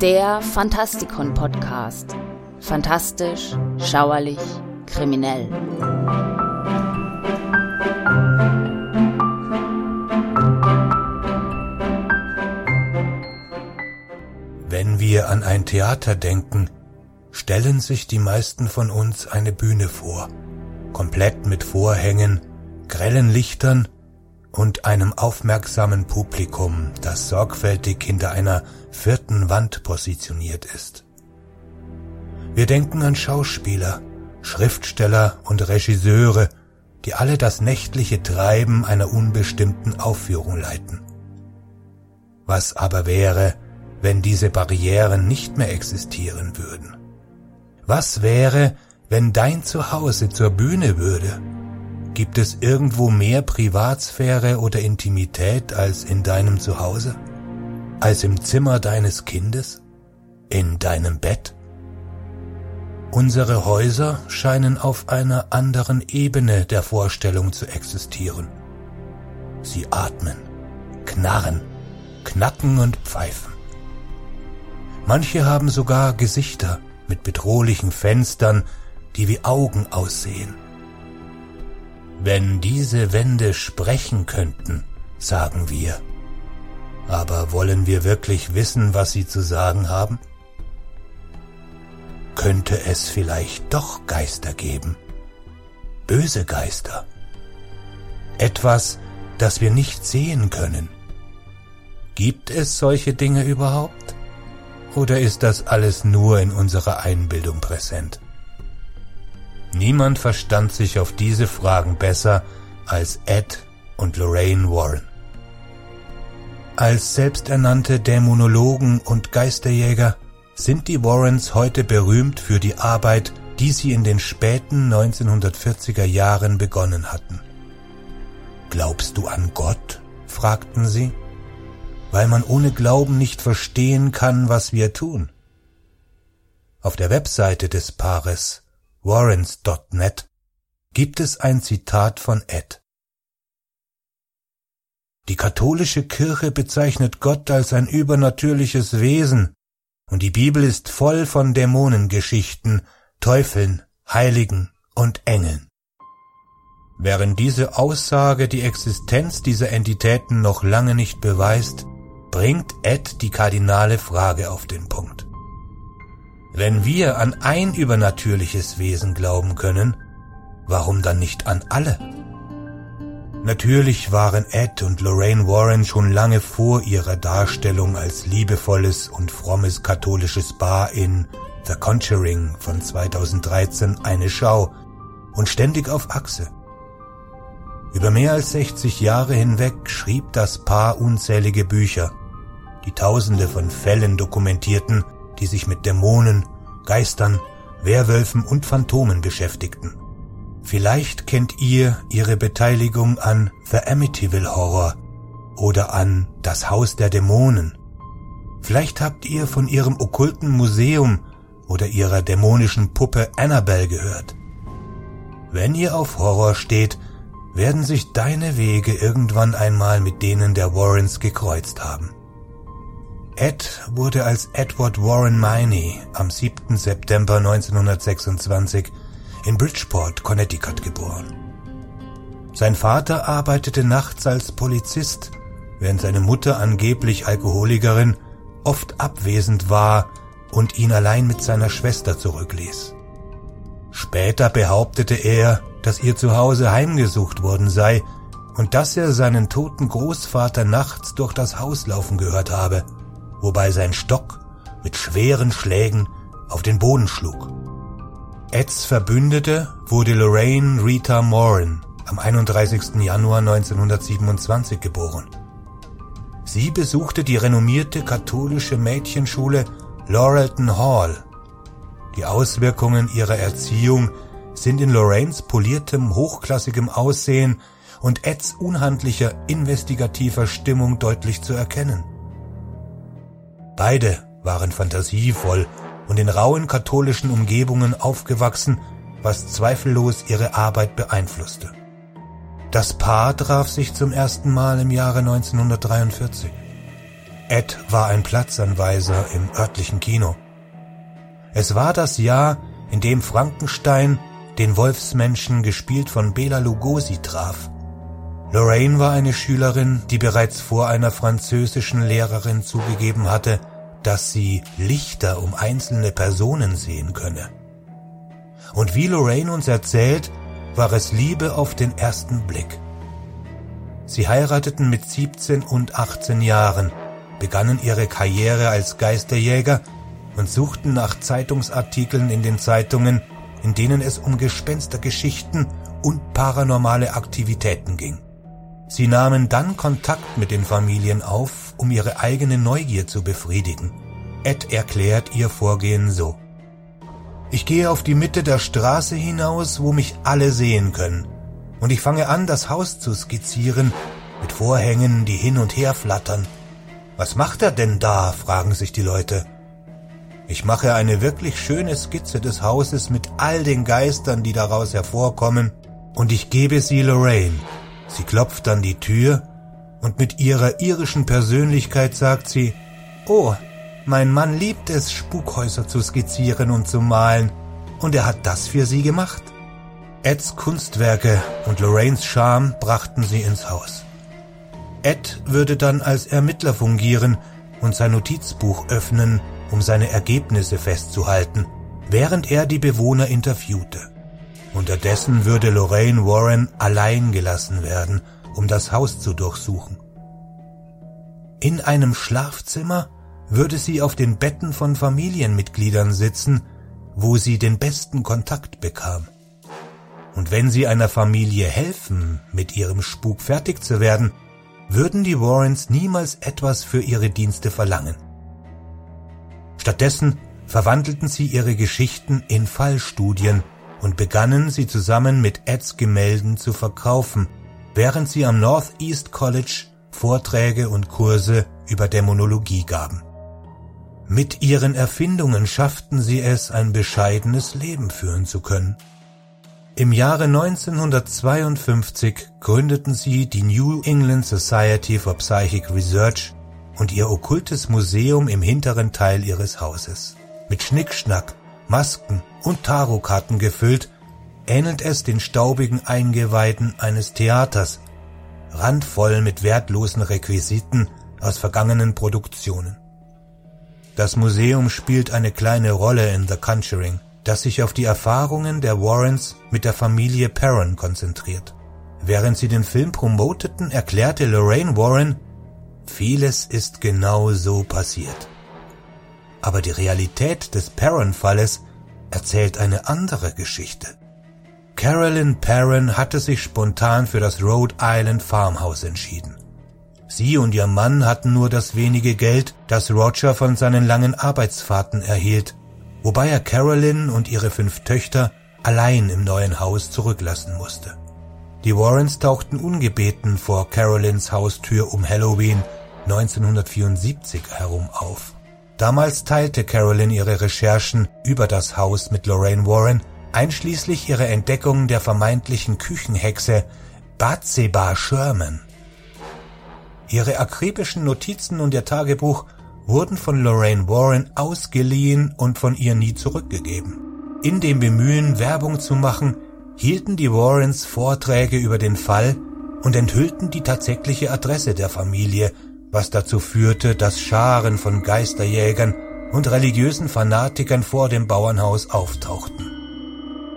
Der Fantastikon Podcast. Fantastisch, schauerlich, kriminell. Wenn wir an ein Theater denken, stellen sich die meisten von uns eine Bühne vor, komplett mit Vorhängen, grellen Lichtern und einem aufmerksamen Publikum, das sorgfältig hinter einer vierten Wand positioniert ist. Wir denken an Schauspieler, Schriftsteller und Regisseure, die alle das nächtliche Treiben einer unbestimmten Aufführung leiten. Was aber wäre, wenn diese Barrieren nicht mehr existieren würden? Was wäre, wenn dein Zuhause zur Bühne würde Gibt es irgendwo mehr Privatsphäre oder Intimität als in deinem Zuhause? Als im Zimmer deines Kindes? In deinem Bett? Unsere Häuser scheinen auf einer anderen Ebene der Vorstellung zu existieren. Sie atmen, knarren, knacken und pfeifen. Manche haben sogar Gesichter mit bedrohlichen Fenstern, die wie Augen aussehen. Wenn diese Wände sprechen könnten, sagen wir. Aber wollen wir wirklich wissen, was sie zu sagen haben? Könnte es vielleicht doch Geister geben? Böse Geister? Etwas, das wir nicht sehen können? Gibt es solche Dinge überhaupt? Oder ist das alles nur in unserer Einbildung präsent? Niemand verstand sich auf diese Fragen besser als Ed und Lorraine Warren. Als selbsternannte Dämonologen und Geisterjäger sind die Warrens heute berühmt für die Arbeit, die sie in den späten 1940er Jahren begonnen hatten. Glaubst du an Gott? fragten sie, weil man ohne Glauben nicht verstehen kann, was wir tun. Auf der Webseite des Paares warrens.net gibt es ein Zitat von Ed. Die katholische Kirche bezeichnet Gott als ein übernatürliches Wesen, und die Bibel ist voll von Dämonengeschichten, Teufeln, Heiligen und Engeln. Während diese Aussage die Existenz dieser Entitäten noch lange nicht beweist, bringt Ed die kardinale Frage auf den Punkt. Wenn wir an ein übernatürliches Wesen glauben können, warum dann nicht an alle? Natürlich waren Ed und Lorraine Warren schon lange vor ihrer Darstellung als liebevolles und frommes katholisches Paar in The Conjuring von 2013 eine Schau und ständig auf Achse. Über mehr als 60 Jahre hinweg schrieb das Paar unzählige Bücher, die Tausende von Fällen dokumentierten, die sich mit Dämonen, Geistern, Werwölfen und Phantomen beschäftigten. Vielleicht kennt ihr ihre Beteiligung an The Amityville Horror oder an Das Haus der Dämonen. Vielleicht habt ihr von ihrem okkulten Museum oder ihrer dämonischen Puppe Annabelle gehört. Wenn ihr auf Horror steht, werden sich deine Wege irgendwann einmal mit denen der Warrens gekreuzt haben. Ed wurde als Edward Warren Miney am 7. September 1926 in Bridgeport, Connecticut geboren. Sein Vater arbeitete nachts als Polizist, während seine Mutter angeblich Alkoholikerin oft abwesend war und ihn allein mit seiner Schwester zurückließ. Später behauptete er, dass ihr Zuhause heimgesucht worden sei und dass er seinen toten Großvater nachts durch das Haus laufen gehört habe – wobei sein Stock mit schweren Schlägen auf den Boden schlug. Eds Verbündete wurde Lorraine Rita Moran am 31. Januar 1927 geboren. Sie besuchte die renommierte katholische Mädchenschule Laurelton Hall. Die Auswirkungen ihrer Erziehung sind in Lorraines poliertem, hochklassigem Aussehen und Eds unhandlicher, investigativer Stimmung deutlich zu erkennen. Beide waren fantasievoll und in rauen katholischen Umgebungen aufgewachsen, was zweifellos ihre Arbeit beeinflusste. Das Paar traf sich zum ersten Mal im Jahre 1943. Ed war ein Platzanweiser im örtlichen Kino. Es war das Jahr, in dem Frankenstein den Wolfsmenschen gespielt von Bela Lugosi traf. Lorraine war eine Schülerin, die bereits vor einer französischen Lehrerin zugegeben hatte, dass sie Lichter um einzelne Personen sehen könne. Und wie Lorraine uns erzählt, war es Liebe auf den ersten Blick. Sie heirateten mit 17 und 18 Jahren, begannen ihre Karriere als Geisterjäger und suchten nach Zeitungsartikeln in den Zeitungen, in denen es um Gespenstergeschichten und paranormale Aktivitäten ging. Sie nahmen dann Kontakt mit den Familien auf, um ihre eigene Neugier zu befriedigen. Ed erklärt ihr Vorgehen so. Ich gehe auf die Mitte der Straße hinaus, wo mich alle sehen können, und ich fange an, das Haus zu skizzieren, mit Vorhängen, die hin und her flattern. Was macht er denn da? fragen sich die Leute. Ich mache eine wirklich schöne Skizze des Hauses mit all den Geistern, die daraus hervorkommen, und ich gebe sie Lorraine. Sie klopft an die Tür, und mit ihrer irischen Persönlichkeit sagt sie, Oh, mein Mann liebt es, Spukhäuser zu skizzieren und zu malen, und er hat das für sie gemacht. Eds Kunstwerke und Lorraines Charme brachten sie ins Haus. Ed würde dann als Ermittler fungieren und sein Notizbuch öffnen, um seine Ergebnisse festzuhalten, während er die Bewohner interviewte. Unterdessen würde Lorraine Warren allein gelassen werden, um das Haus zu durchsuchen. In einem Schlafzimmer würde sie auf den Betten von Familienmitgliedern sitzen, wo sie den besten Kontakt bekam. Und wenn sie einer Familie helfen, mit ihrem Spuk fertig zu werden, würden die Warrens niemals etwas für ihre Dienste verlangen. Stattdessen verwandelten sie ihre Geschichten in Fallstudien und begannen sie zusammen mit Eds Gemälden zu verkaufen, während sie am Northeast College Vorträge und Kurse über Dämonologie gaben. Mit ihren Erfindungen schafften sie es, ein bescheidenes Leben führen zu können. Im Jahre 1952 gründeten sie die New England Society for Psychic Research und ihr okkultes Museum im hinteren Teil ihres Hauses. Mit Schnickschnack, Masken und Tarotkarten gefüllt, ähnelt es den staubigen Eingeweiden eines Theaters, randvoll mit wertlosen Requisiten aus vergangenen Produktionen. Das Museum spielt eine kleine Rolle in The Conjuring, das sich auf die Erfahrungen der Warrens mit der Familie Perron konzentriert. Während sie den Film promoteten, erklärte Lorraine Warren, vieles ist genau so passiert. Aber die Realität des Perron-Falles erzählt eine andere Geschichte. Carolyn Perron hatte sich spontan für das Rhode Island Farmhouse entschieden. Sie und ihr Mann hatten nur das wenige Geld, das Roger von seinen langen Arbeitsfahrten erhielt, wobei er Carolyn und ihre fünf Töchter allein im neuen Haus zurücklassen musste. Die Warrens tauchten ungebeten vor Carolyns Haustür um Halloween 1974 herum auf. Damals teilte Carolyn ihre Recherchen über das Haus mit Lorraine Warren, einschließlich ihrer Entdeckung der vermeintlichen Küchenhexe Batseba Sherman. Ihre akribischen Notizen und ihr Tagebuch wurden von Lorraine Warren ausgeliehen und von ihr nie zurückgegeben. In dem Bemühen, Werbung zu machen, hielten die Warrens Vorträge über den Fall und enthüllten die tatsächliche Adresse der Familie, was dazu führte, dass Scharen von Geisterjägern und religiösen Fanatikern vor dem Bauernhaus auftauchten.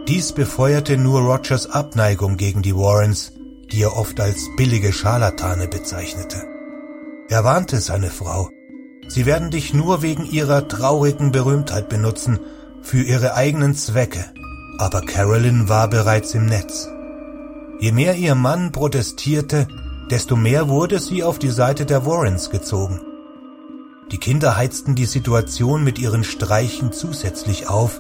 Dies befeuerte nur Rogers Abneigung gegen die Warrens, die er oft als billige Scharlatane bezeichnete. Er warnte seine Frau, sie werden dich nur wegen ihrer traurigen Berühmtheit benutzen, für ihre eigenen Zwecke. Aber Carolyn war bereits im Netz. Je mehr ihr Mann protestierte, desto mehr wurde sie auf die Seite der Warrens gezogen. Die Kinder heizten die Situation mit ihren Streichen zusätzlich auf,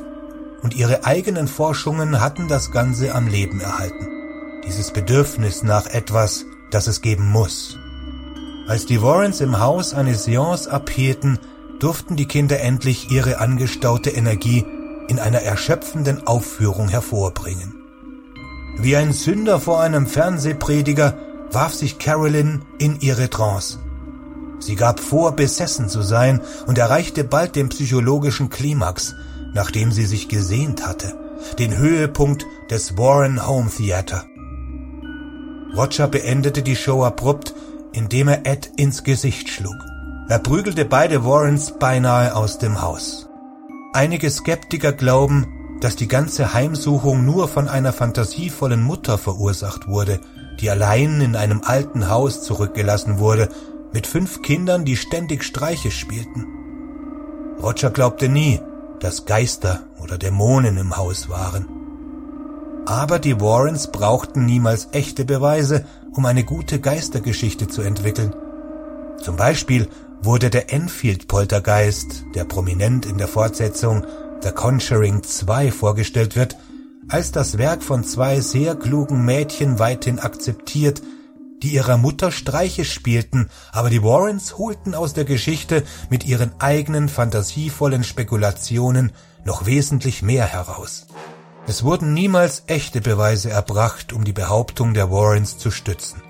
und ihre eigenen Forschungen hatten das Ganze am Leben erhalten dieses Bedürfnis nach etwas, das es geben muss. Als die Warrens im Haus eine Seance abhielten, durften die Kinder endlich ihre angestaute Energie in einer erschöpfenden Aufführung hervorbringen. Wie ein Sünder vor einem Fernsehprediger warf sich Carolyn in ihre Trance. Sie gab vor, besessen zu sein und erreichte bald den psychologischen Klimax, nachdem sie sich gesehnt hatte, den Höhepunkt des Warren Home Theater. Roger beendete die Show abrupt, indem er Ed ins Gesicht schlug. Er prügelte beide Warrens beinahe aus dem Haus. Einige Skeptiker glauben, dass die ganze Heimsuchung nur von einer fantasievollen Mutter verursacht wurde, die allein in einem alten Haus zurückgelassen wurde, mit fünf Kindern, die ständig Streiche spielten. Roger glaubte nie, dass Geister oder Dämonen im Haus waren. Aber die Warrens brauchten niemals echte Beweise, um eine gute Geistergeschichte zu entwickeln. Zum Beispiel wurde der Enfield-Poltergeist, der prominent in der Fortsetzung The Conjuring 2 vorgestellt wird, als das Werk von zwei sehr klugen Mädchen weithin akzeptiert, die ihrer Mutter Streiche spielten, aber die Warrens holten aus der Geschichte mit ihren eigenen fantasievollen Spekulationen noch wesentlich mehr heraus. Es wurden niemals echte Beweise erbracht, um die Behauptung der Warrens zu stützen.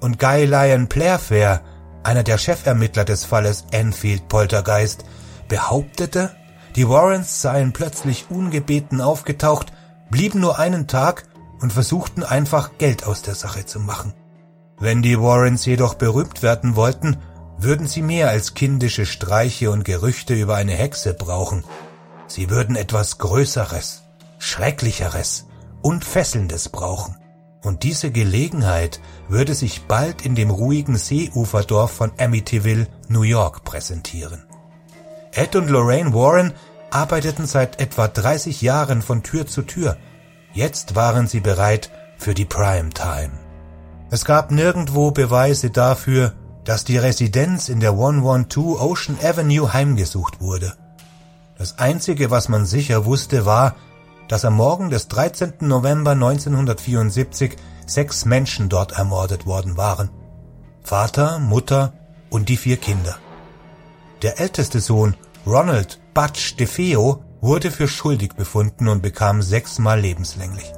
Und Guy Lyon Playfair einer der Chefermittler des Falles Enfield Poltergeist, behauptete, die Warrens seien plötzlich ungebeten aufgetaucht, blieben nur einen Tag und versuchten einfach Geld aus der Sache zu machen. Wenn die Warrens jedoch berühmt werden wollten, würden sie mehr als kindische Streiche und Gerüchte über eine Hexe brauchen. Sie würden etwas Größeres, Schrecklicheres und Fesselndes brauchen. Und diese Gelegenheit würde sich bald in dem ruhigen Seeuferdorf von Amityville, New York präsentieren. Ed und Lorraine Warren arbeiteten seit etwa 30 Jahren von Tür zu Tür. Jetzt waren sie bereit für die Primetime. Es gab nirgendwo Beweise dafür, dass die Residenz in der 112 Ocean Avenue heimgesucht wurde. Das Einzige, was man sicher wusste, war, dass am Morgen des 13. November 1974 sechs Menschen dort ermordet worden waren. Vater, Mutter und die vier Kinder. Der älteste Sohn, Ronald Butch DeFeo, wurde für schuldig befunden und bekam sechsmal lebenslänglich.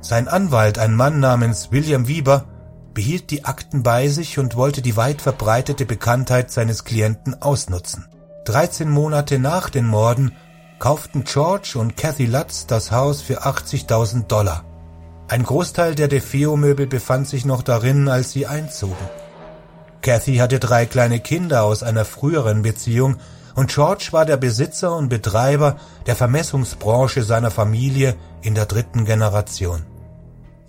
Sein Anwalt, ein Mann namens William Wieber, behielt die Akten bei sich und wollte die weit verbreitete Bekanntheit seines Klienten ausnutzen. 13 Monate nach den Morden kauften George und Kathy Lutz das Haus für 80.000 Dollar. Ein Großteil der DeFeo-Möbel befand sich noch darin, als sie einzogen. Kathy hatte drei kleine Kinder aus einer früheren Beziehung und George war der Besitzer und Betreiber der Vermessungsbranche seiner Familie in der dritten Generation.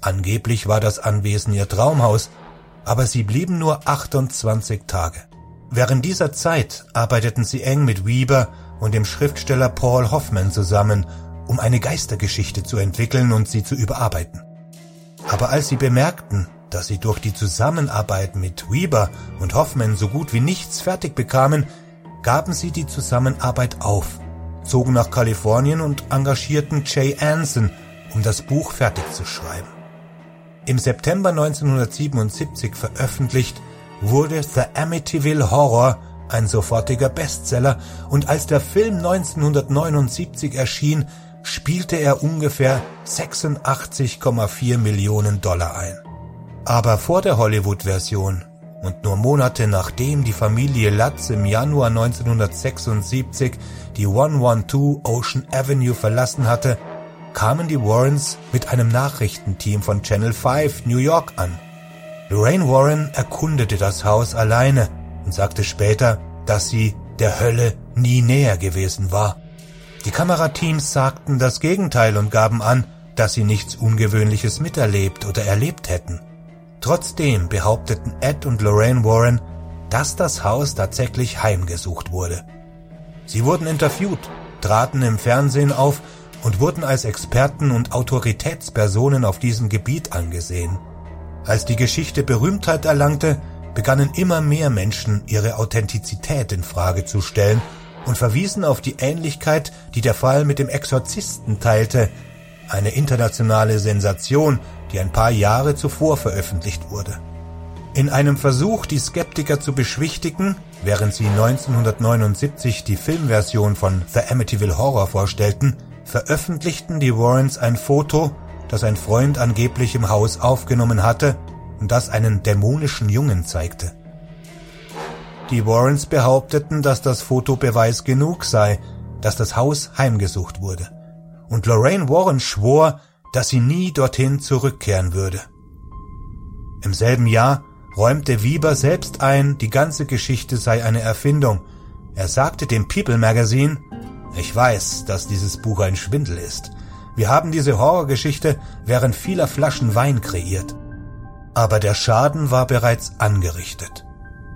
Angeblich war das Anwesen ihr Traumhaus, aber sie blieben nur 28 Tage. Während dieser Zeit arbeiteten sie eng mit Weber und dem Schriftsteller Paul Hoffman zusammen, um eine Geistergeschichte zu entwickeln und sie zu überarbeiten. Aber als sie bemerkten, dass sie durch die Zusammenarbeit mit Weber und Hoffman so gut wie nichts fertig bekamen, gaben sie die Zusammenarbeit auf, zogen nach Kalifornien und engagierten Jay Anson, um das Buch fertig zu schreiben. Im September 1977 veröffentlicht wurde The Amityville Horror ein sofortiger Bestseller, und als der Film 1979 erschien, spielte er ungefähr 86,4 Millionen Dollar ein. Aber vor der Hollywood-Version und nur Monate nachdem die Familie Lutz im Januar 1976 die 112 Ocean Avenue verlassen hatte, kamen die Warrens mit einem Nachrichtenteam von Channel 5 New York an. Lorraine Warren erkundete das Haus alleine und sagte später, dass sie der Hölle nie näher gewesen war. Die Kamerateams sagten das Gegenteil und gaben an, dass sie nichts Ungewöhnliches miterlebt oder erlebt hätten. Trotzdem behaupteten Ed und Lorraine Warren, dass das Haus tatsächlich heimgesucht wurde. Sie wurden interviewt, traten im Fernsehen auf und wurden als Experten und Autoritätspersonen auf diesem Gebiet angesehen. Als die Geschichte Berühmtheit erlangte, begannen immer mehr Menschen ihre Authentizität in Frage zu stellen und verwiesen auf die Ähnlichkeit, die der Fall mit dem Exorzisten teilte, eine internationale Sensation, die ein paar Jahre zuvor veröffentlicht wurde. In einem Versuch, die Skeptiker zu beschwichtigen, während sie 1979 die Filmversion von The Amityville Horror vorstellten, veröffentlichten die Warrens ein Foto, das ein Freund angeblich im Haus aufgenommen hatte das einen dämonischen Jungen zeigte. Die Warrens behaupteten, dass das Foto Beweis genug sei, dass das Haus heimgesucht wurde. Und Lorraine Warren schwor, dass sie nie dorthin zurückkehren würde. Im selben Jahr räumte Wieber selbst ein, die ganze Geschichte sei eine Erfindung. Er sagte dem People Magazine, ich weiß, dass dieses Buch ein Schwindel ist. Wir haben diese Horrorgeschichte während vieler Flaschen Wein kreiert. Aber der Schaden war bereits angerichtet.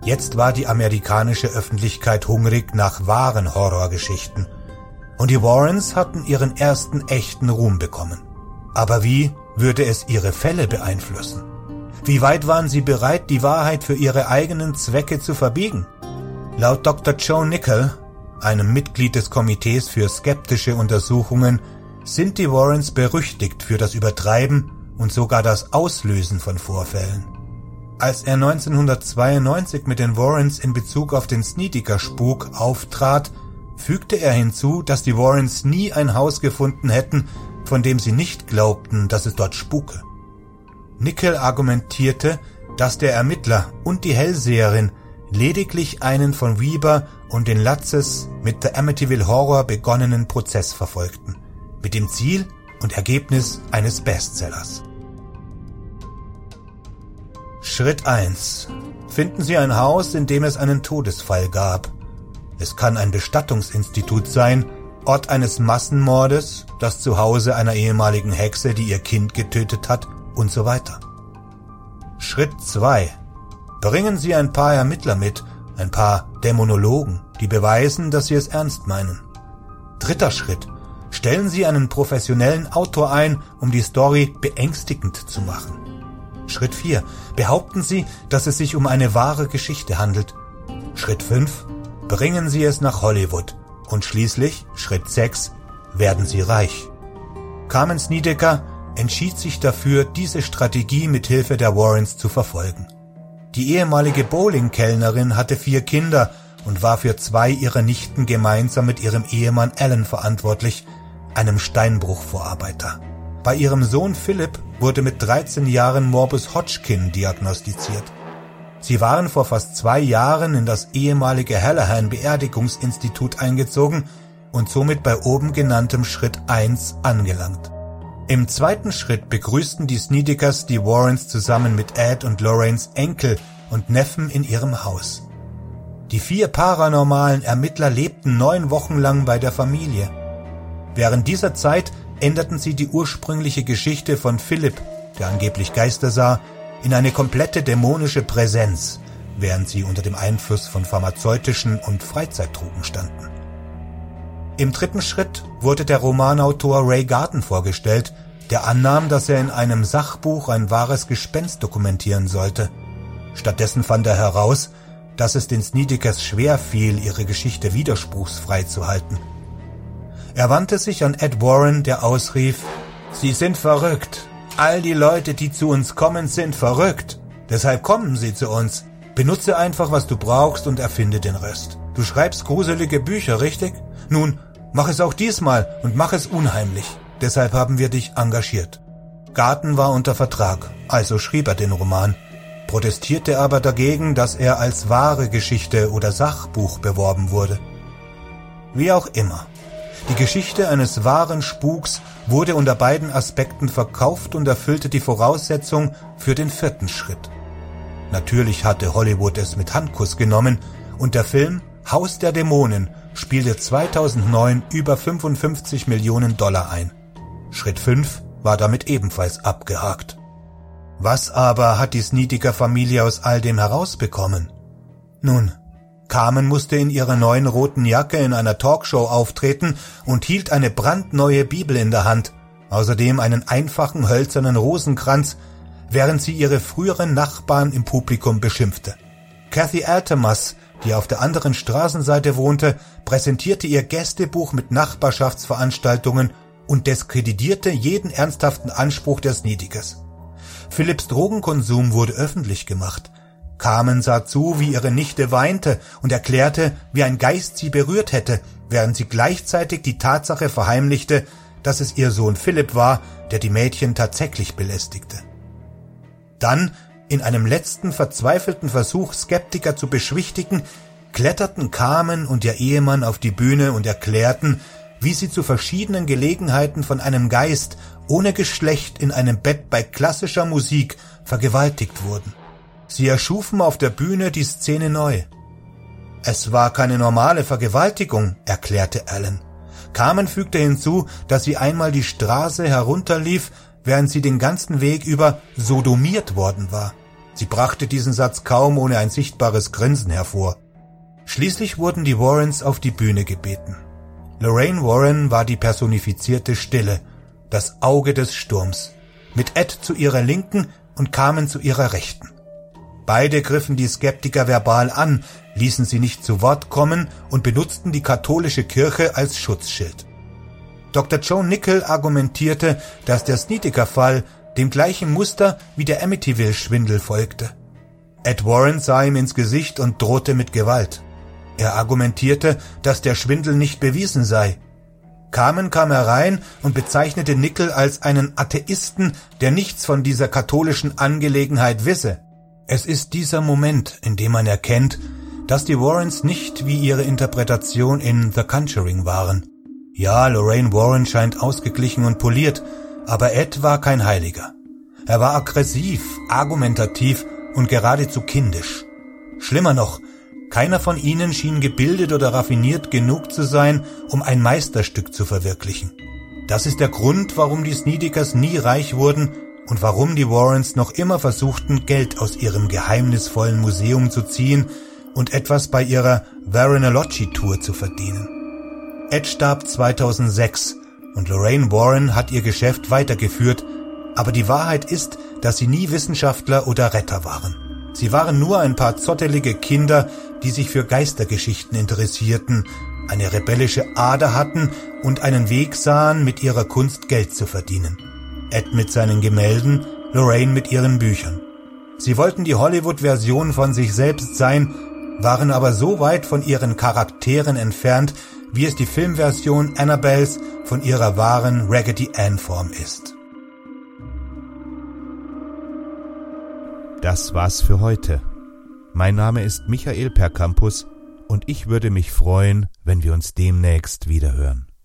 Jetzt war die amerikanische Öffentlichkeit hungrig nach wahren Horrorgeschichten. Und die Warrens hatten ihren ersten echten Ruhm bekommen. Aber wie würde es ihre Fälle beeinflussen? Wie weit waren sie bereit, die Wahrheit für ihre eigenen Zwecke zu verbiegen? Laut Dr. Joe Nickel, einem Mitglied des Komitees für skeptische Untersuchungen, sind die Warrens berüchtigt für das Übertreiben und sogar das Auslösen von Vorfällen. Als er 1992 mit den Warrens in Bezug auf den Snedeker-Spuk auftrat, fügte er hinzu, dass die Warrens nie ein Haus gefunden hätten, von dem sie nicht glaubten, dass es dort spuke. Nickel argumentierte, dass der Ermittler und die Hellseherin lediglich einen von Weber und den Latzes mit der Amityville Horror begonnenen Prozess verfolgten, mit dem Ziel und Ergebnis eines Bestsellers. Schritt 1. Finden Sie ein Haus, in dem es einen Todesfall gab. Es kann ein Bestattungsinstitut sein, Ort eines Massenmordes, das Zuhause einer ehemaligen Hexe, die ihr Kind getötet hat und so weiter. Schritt 2. Bringen Sie ein paar Ermittler mit, ein paar Dämonologen, die beweisen, dass Sie es ernst meinen. Dritter Schritt. Stellen Sie einen professionellen Autor ein, um die Story beängstigend zu machen. Schritt 4. Behaupten Sie, dass es sich um eine wahre Geschichte handelt. Schritt 5. Bringen Sie es nach Hollywood. Und schließlich, Schritt 6, werden Sie reich. Carmen Sniedecker entschied sich dafür, diese Strategie mit Hilfe der Warrens zu verfolgen. Die ehemalige Bowling-Kellnerin hatte vier Kinder und war für zwei ihrer Nichten gemeinsam mit ihrem Ehemann Alan verantwortlich, einem Steinbruchvorarbeiter. Bei ihrem Sohn Philipp wurde mit 13 Jahren Morbus Hodgkin diagnostiziert. Sie waren vor fast zwei Jahren in das ehemalige Hallahan Beerdigungsinstitut eingezogen und somit bei oben genanntem Schritt 1 angelangt. Im zweiten Schritt begrüßten die Sneedekers die Warrens zusammen mit Ed und Lorraines Enkel und Neffen in ihrem Haus. Die vier paranormalen Ermittler lebten neun Wochen lang bei der Familie. Während dieser Zeit änderten sie die ursprüngliche Geschichte von Philipp, der angeblich Geister sah, in eine komplette dämonische Präsenz, während sie unter dem Einfluss von pharmazeutischen und Freizeitdrogen standen. Im dritten Schritt wurde der Romanautor Ray Garten vorgestellt, der annahm, dass er in einem Sachbuch ein wahres Gespenst dokumentieren sollte. Stattdessen fand er heraus, dass es den Sneedekers schwer fiel, ihre Geschichte widerspruchsfrei zu halten. Er wandte sich an Ed Warren, der ausrief, Sie sind verrückt. All die Leute, die zu uns kommen, sind verrückt. Deshalb kommen sie zu uns. Benutze einfach, was du brauchst und erfinde den Rest. Du schreibst gruselige Bücher, richtig? Nun, mach es auch diesmal und mach es unheimlich. Deshalb haben wir dich engagiert. Garten war unter Vertrag, also schrieb er den Roman, protestierte aber dagegen, dass er als wahre Geschichte oder Sachbuch beworben wurde. Wie auch immer. Die Geschichte eines wahren Spuks wurde unter beiden Aspekten verkauft und erfüllte die Voraussetzung für den vierten Schritt. Natürlich hatte Hollywood es mit Handkuss genommen und der Film Haus der Dämonen spielte 2009 über 55 Millionen Dollar ein. Schritt 5 war damit ebenfalls abgehakt. Was aber hat die Sneediger Familie aus all dem herausbekommen? Nun, Carmen musste in ihrer neuen roten Jacke in einer Talkshow auftreten und hielt eine brandneue Bibel in der Hand, außerdem einen einfachen hölzernen Rosenkranz, während sie ihre früheren Nachbarn im Publikum beschimpfte. Kathy Altermas, die auf der anderen Straßenseite wohnte, präsentierte ihr Gästebuch mit Nachbarschaftsveranstaltungen und diskreditierte jeden ernsthaften Anspruch der Sneedikers. Philipps Drogenkonsum wurde öffentlich gemacht – Carmen sah zu, wie ihre Nichte weinte und erklärte, wie ein Geist sie berührt hätte, während sie gleichzeitig die Tatsache verheimlichte, dass es ihr Sohn Philipp war, der die Mädchen tatsächlich belästigte. Dann, in einem letzten verzweifelten Versuch, Skeptiker zu beschwichtigen, kletterten Carmen und ihr Ehemann auf die Bühne und erklärten, wie sie zu verschiedenen Gelegenheiten von einem Geist ohne Geschlecht in einem Bett bei klassischer Musik vergewaltigt wurden. Sie erschufen auf der Bühne die Szene neu. Es war keine normale Vergewaltigung, erklärte Alan. Carmen fügte hinzu, dass sie einmal die Straße herunterlief, während sie den ganzen Weg über sodomiert worden war. Sie brachte diesen Satz kaum ohne ein sichtbares Grinsen hervor. Schließlich wurden die Warrens auf die Bühne gebeten. Lorraine Warren war die personifizierte Stille, das Auge des Sturms, mit Ed zu ihrer Linken und Carmen zu ihrer Rechten. Beide griffen die Skeptiker verbal an, ließen sie nicht zu Wort kommen und benutzten die katholische Kirche als Schutzschild. Dr. Joe Nickel argumentierte, dass der Snedeker-Fall dem gleichen Muster wie der Amityville-Schwindel folgte. Ed Warren sah ihm ins Gesicht und drohte mit Gewalt. Er argumentierte, dass der Schwindel nicht bewiesen sei. Carmen kam herein und bezeichnete Nickel als einen Atheisten, der nichts von dieser katholischen Angelegenheit wisse. Es ist dieser Moment, in dem man erkennt, dass die Warrens nicht wie ihre Interpretation in The Conjuring waren. Ja, Lorraine Warren scheint ausgeglichen und poliert, aber Ed war kein Heiliger. Er war aggressiv, argumentativ und geradezu kindisch. Schlimmer noch, keiner von ihnen schien gebildet oder raffiniert genug zu sein, um ein Meisterstück zu verwirklichen. Das ist der Grund, warum die Sneedekers nie reich wurden und warum die Warrens noch immer versuchten, Geld aus ihrem geheimnisvollen Museum zu ziehen und etwas bei ihrer Varenology-Tour zu verdienen. Ed starb 2006 und Lorraine Warren hat ihr Geschäft weitergeführt, aber die Wahrheit ist, dass sie nie Wissenschaftler oder Retter waren. Sie waren nur ein paar zottelige Kinder, die sich für Geistergeschichten interessierten, eine rebellische Ader hatten und einen Weg sahen, mit ihrer Kunst Geld zu verdienen. Ed mit seinen Gemälden, Lorraine mit ihren Büchern. Sie wollten die Hollywood-Version von sich selbst sein, waren aber so weit von ihren Charakteren entfernt, wie es die Filmversion Annabelles von ihrer wahren Raggedy Ann-Form ist. Das war's für heute. Mein Name ist Michael Percampus und ich würde mich freuen, wenn wir uns demnächst wiederhören.